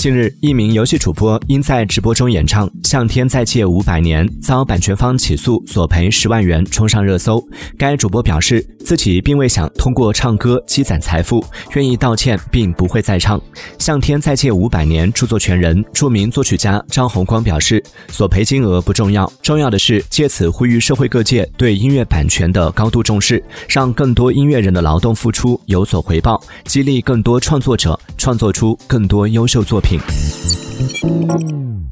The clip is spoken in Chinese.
近日，一名游戏主播因在直播中演唱《向天再借五百年》，遭版权方起诉，索赔十万元，冲上热搜。该主播表示，自己并未想通过唱歌积攒财富，愿意道歉，并不会再唱《向天再借五百年》。著作权人、著名作曲家张洪光表示，索赔金额不重要，重要的是借此呼吁社会各界对音乐版权的高度重视，让更多音乐人的劳动付出有所回报，激励更多创作者创作出更多优秀作品。Ping.